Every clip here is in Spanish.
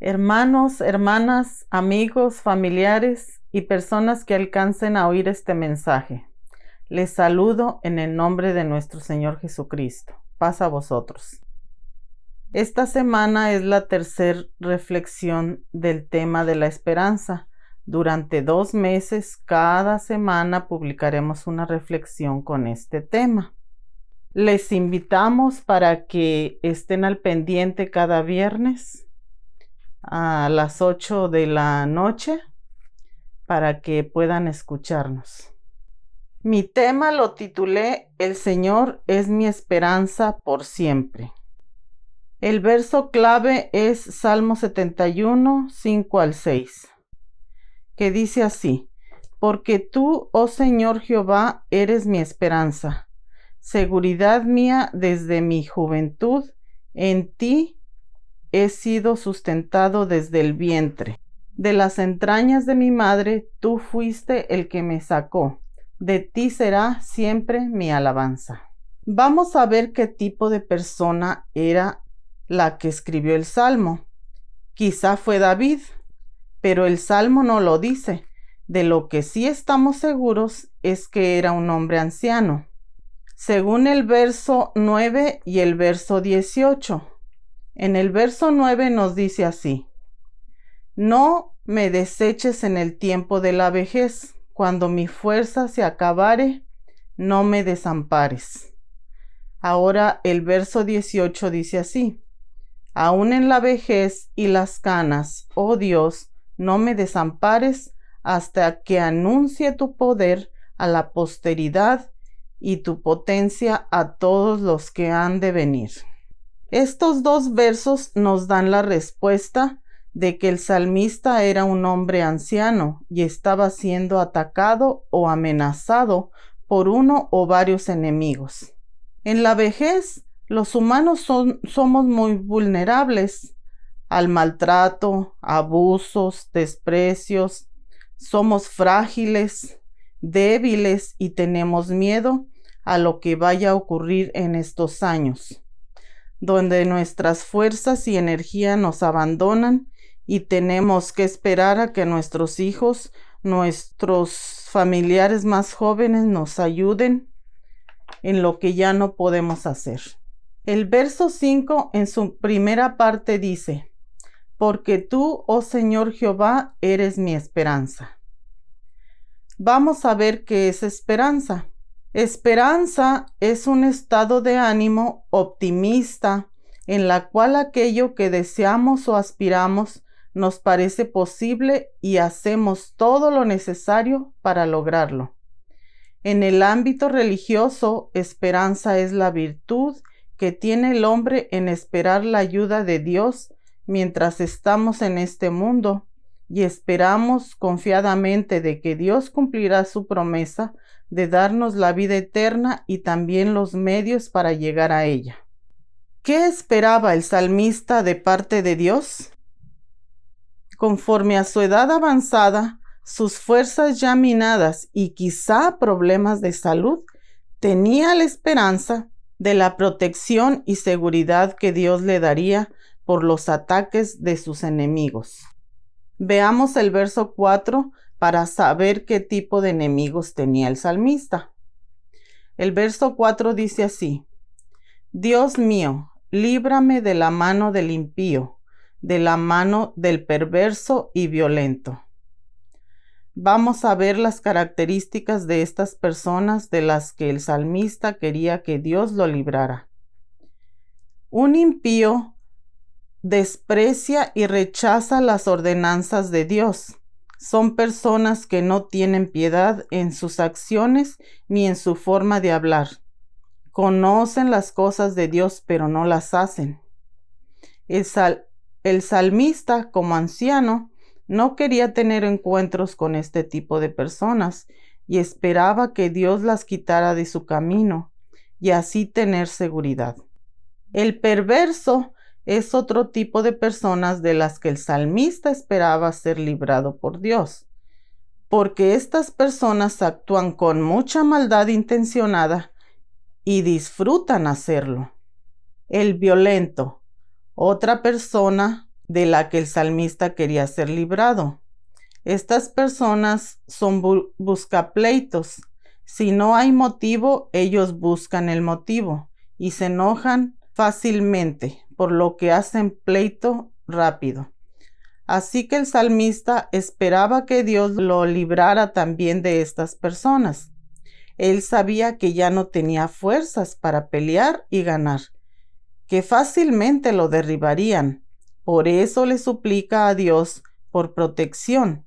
Hermanos, hermanas, amigos, familiares y personas que alcancen a oír este mensaje. Les saludo en el nombre de nuestro Señor Jesucristo. Paz a vosotros. Esta semana es la tercera reflexión del tema de la esperanza. Durante dos meses, cada semana publicaremos una reflexión con este tema. Les invitamos para que estén al pendiente cada viernes a las 8 de la noche para que puedan escucharnos. Mi tema lo titulé El Señor es mi esperanza por siempre. El verso clave es Salmo 71, 5 al 6, que dice así, Porque tú, oh Señor Jehová, eres mi esperanza, seguridad mía desde mi juventud, en ti he sido sustentado desde el vientre. De las entrañas de mi madre, tú fuiste el que me sacó. De ti será siempre mi alabanza. Vamos a ver qué tipo de persona era la que escribió el Salmo. Quizá fue David, pero el Salmo no lo dice. De lo que sí estamos seguros es que era un hombre anciano. Según el verso 9 y el verso 18, en el verso 9 nos dice así, No me deseches en el tiempo de la vejez, cuando mi fuerza se acabare, no me desampares. Ahora el verso 18 dice así, Aún en la vejez y las canas, oh Dios, no me desampares hasta que anuncie tu poder a la posteridad y tu potencia a todos los que han de venir. Estos dos versos nos dan la respuesta de que el salmista era un hombre anciano y estaba siendo atacado o amenazado por uno o varios enemigos. En la vejez, los humanos somos muy vulnerables al maltrato, abusos, desprecios. Somos frágiles, débiles y tenemos miedo a lo que vaya a ocurrir en estos años donde nuestras fuerzas y energía nos abandonan y tenemos que esperar a que nuestros hijos, nuestros familiares más jóvenes nos ayuden en lo que ya no podemos hacer. El verso 5 en su primera parte dice, Porque tú, oh Señor Jehová, eres mi esperanza. Vamos a ver qué es esperanza. Esperanza es un estado de ánimo optimista en la cual aquello que deseamos o aspiramos nos parece posible y hacemos todo lo necesario para lograrlo. En el ámbito religioso, esperanza es la virtud que tiene el hombre en esperar la ayuda de Dios mientras estamos en este mundo y esperamos confiadamente de que Dios cumplirá su promesa de darnos la vida eterna y también los medios para llegar a ella. ¿Qué esperaba el salmista de parte de Dios? Conforme a su edad avanzada, sus fuerzas ya minadas y quizá problemas de salud, tenía la esperanza de la protección y seguridad que Dios le daría por los ataques de sus enemigos. Veamos el verso 4 para saber qué tipo de enemigos tenía el salmista. El verso 4 dice así, Dios mío, líbrame de la mano del impío, de la mano del perverso y violento. Vamos a ver las características de estas personas de las que el salmista quería que Dios lo librara. Un impío desprecia y rechaza las ordenanzas de Dios. Son personas que no tienen piedad en sus acciones ni en su forma de hablar. Conocen las cosas de Dios pero no las hacen. El, salmista, como anciano, no quería tener encuentros con este tipo de personas y esperaba que Dios las quitara de su camino y así tener seguridad. El perverso es otro tipo de personas de las que el salmista esperaba ser librado por Dios, porque estas personas actúan con mucha maldad intencionada y disfrutan hacerlo. El violento, otra persona de la que el salmista quería ser librado. Estas personas son buscapleitos. Si no hay motivo, ellos buscan el motivo y se enojan fácilmente, por lo que hacen pleito rápido. Así que el salmista esperaba que Dios lo librara también de estas personas. Él sabía que ya no tenía fuerzas para pelear y ganar, que fácilmente lo derribarían. Por eso le suplica a Dios por protección.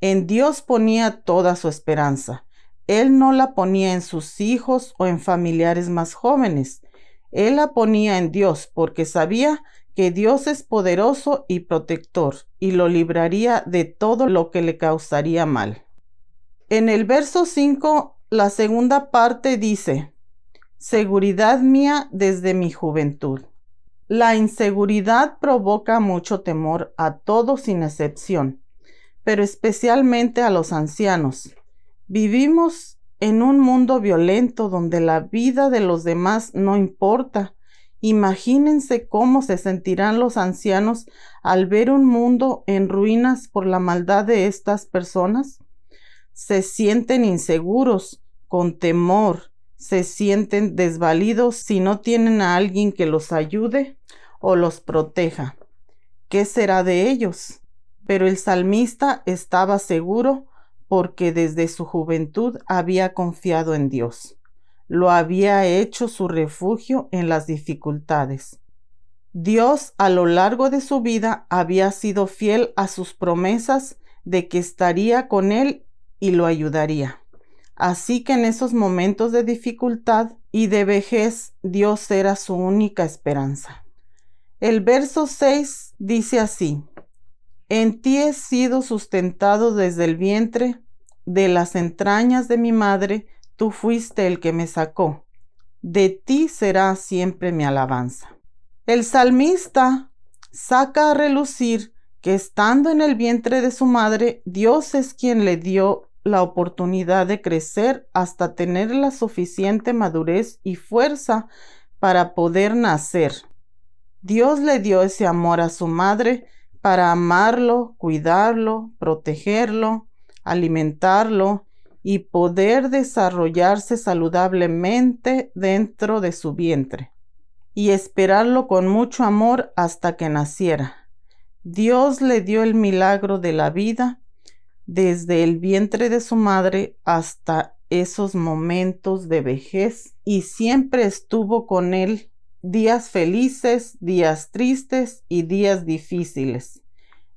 En Dios ponía toda su esperanza. Él no la ponía en sus hijos o en familiares más jóvenes. Él la ponía en Dios porque sabía que Dios es poderoso y protector y lo libraría de todo lo que le causaría mal. En el verso 5, la segunda parte dice, Seguridad mía desde mi juventud. La inseguridad provoca mucho temor a todos sin excepción, pero especialmente a los ancianos. Vivimos en un mundo violento donde la vida de los demás no importa Imagínense cómo se sentirán los ancianos al ver un mundo en ruinas por la maldad de estas personas. Se sienten inseguros, con temor, se sienten desvalidos si no tienen a alguien que los ayude o los proteja. ¿Qué será de ellos? Pero el salmista estaba seguro porque desde su juventud había confiado en Dios lo había hecho su refugio en las dificultades. Dios a lo largo de su vida había sido fiel a sus promesas de que estaría con él y lo ayudaría. Así que en esos momentos de dificultad y de vejez Dios era su única esperanza. El verso 6 dice así, En ti he sido sustentado desde el vientre, de las entrañas de mi madre, Tú fuiste el que me sacó. De ti será siempre mi alabanza. El salmista saca a relucir que estando en el vientre de su madre, Dios es quien le dio la oportunidad de crecer hasta tener la suficiente madurez y fuerza para poder nacer. Dios le dio ese amor a su madre para amarlo, cuidarlo, protegerlo, alimentarlo y poder desarrollarse saludablemente dentro de su vientre y esperarlo con mucho amor hasta que naciera. Dios le dio el milagro de la vida desde el vientre de su madre hasta esos momentos de vejez y siempre estuvo con él días felices, días tristes y días difíciles,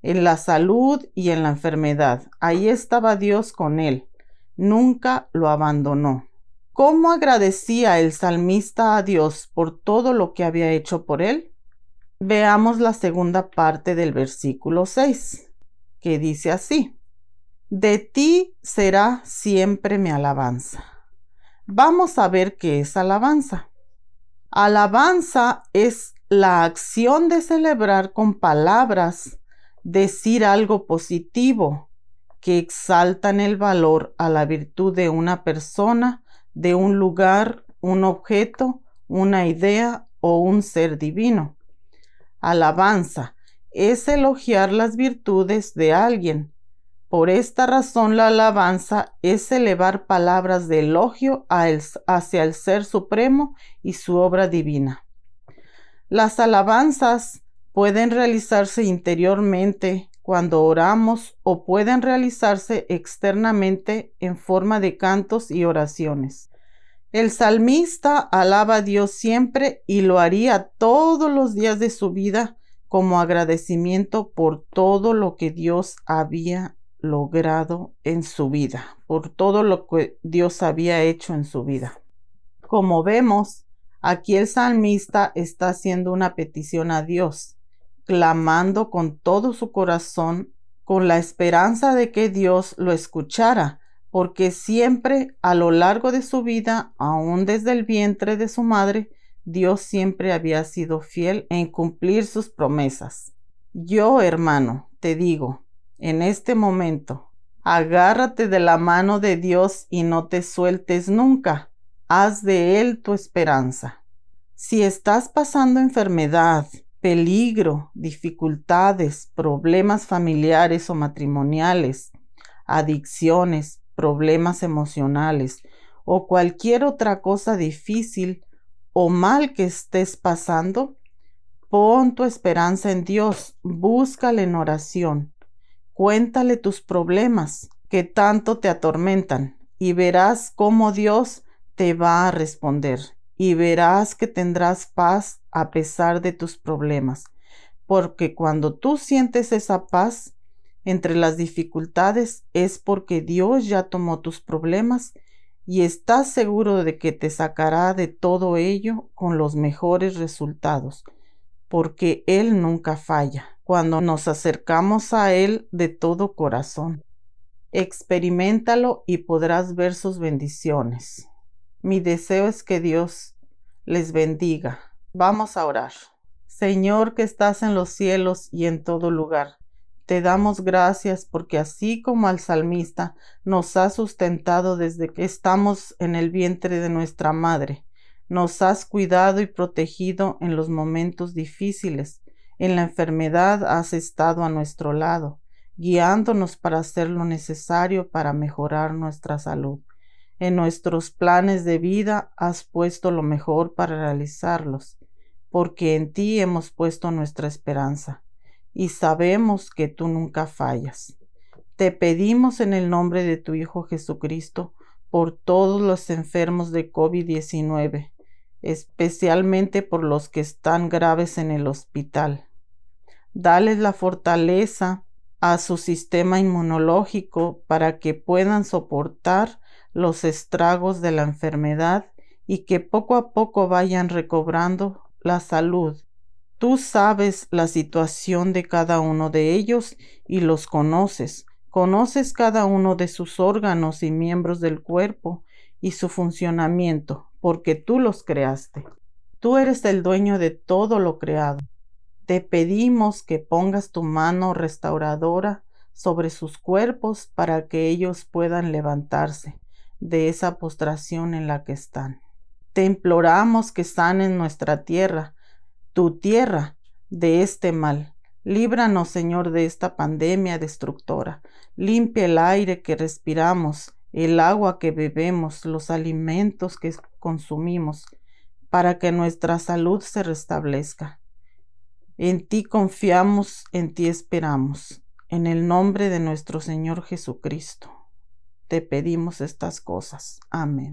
en la salud y en la enfermedad. Ahí estaba Dios con él nunca lo abandonó. ¿Cómo agradecía el salmista a Dios por todo lo que había hecho por él? Veamos la segunda parte del versículo 6, que dice así, De ti será siempre mi alabanza. Vamos a ver qué es alabanza. Alabanza es la acción de celebrar con palabras, decir algo positivo, que exaltan el valor a la virtud de una persona, de un lugar, un objeto, una idea o un ser divino. Alabanza es elogiar las virtudes de alguien. Por esta razón la alabanza es elevar palabras de elogio hacia el Ser Supremo y su obra divina. Las alabanzas pueden realizarse interiormente cuando oramos o pueden realizarse externamente en forma de cantos y oraciones. El salmista alaba a Dios siempre y lo haría todos los días de su vida como agradecimiento por todo lo que Dios había logrado en su vida, por todo lo que Dios había hecho en su vida. Como vemos, aquí el salmista está haciendo una petición a Dios clamando con todo su corazón, con la esperanza de que Dios lo escuchara, porque siempre a lo largo de su vida, aún desde el vientre de su madre, Dios siempre había sido fiel en cumplir sus promesas. Yo, hermano, te digo, en este momento, agárrate de la mano de Dios y no te sueltes nunca. Haz de Él tu esperanza. Si estás pasando enfermedad, peligro, dificultades, problemas familiares o matrimoniales, adicciones, problemas emocionales o cualquier otra cosa difícil o mal que estés pasando, pon tu esperanza en Dios, búscale en oración, cuéntale tus problemas que tanto te atormentan y verás cómo Dios te va a responder y verás que tendrás paz a pesar de tus problemas, porque cuando tú sientes esa paz entre las dificultades es porque Dios ya tomó tus problemas y estás seguro de que te sacará de todo ello con los mejores resultados, porque Él nunca falla cuando nos acercamos a Él de todo corazón. Experimentalo y podrás ver sus bendiciones. Mi deseo es que Dios les bendiga. Vamos a orar. Señor que estás en los cielos y en todo lugar, te damos gracias porque así como al salmista nos has sustentado desde que estamos en el vientre de nuestra madre, nos has cuidado y protegido en los momentos difíciles, en la enfermedad has estado a nuestro lado, guiándonos para hacer lo necesario para mejorar nuestra salud. En nuestros planes de vida has puesto lo mejor para realizarlos, porque en ti hemos puesto nuestra esperanza y sabemos que tú nunca fallas. Te pedimos en el nombre de tu Hijo Jesucristo por todos los enfermos de COVID-19, especialmente por los que están graves en el hospital. Dales la fortaleza a su sistema inmunológico para que puedan soportar los estragos de la enfermedad y que poco a poco vayan recobrando la salud. Tú sabes la situación de cada uno de ellos y los conoces. Conoces cada uno de sus órganos y miembros del cuerpo y su funcionamiento, porque tú los creaste. Tú eres el dueño de todo lo creado. Te pedimos que pongas tu mano restauradora sobre sus cuerpos para que ellos puedan levantarse de esa postración en la que están. Te imploramos que sanen nuestra tierra, tu tierra, de este mal. Líbranos, Señor, de esta pandemia destructora. Limpia el aire que respiramos, el agua que bebemos, los alimentos que consumimos, para que nuestra salud se restablezca. En ti confiamos, en ti esperamos. En el nombre de nuestro Señor Jesucristo te pedimos estas cosas. Amén.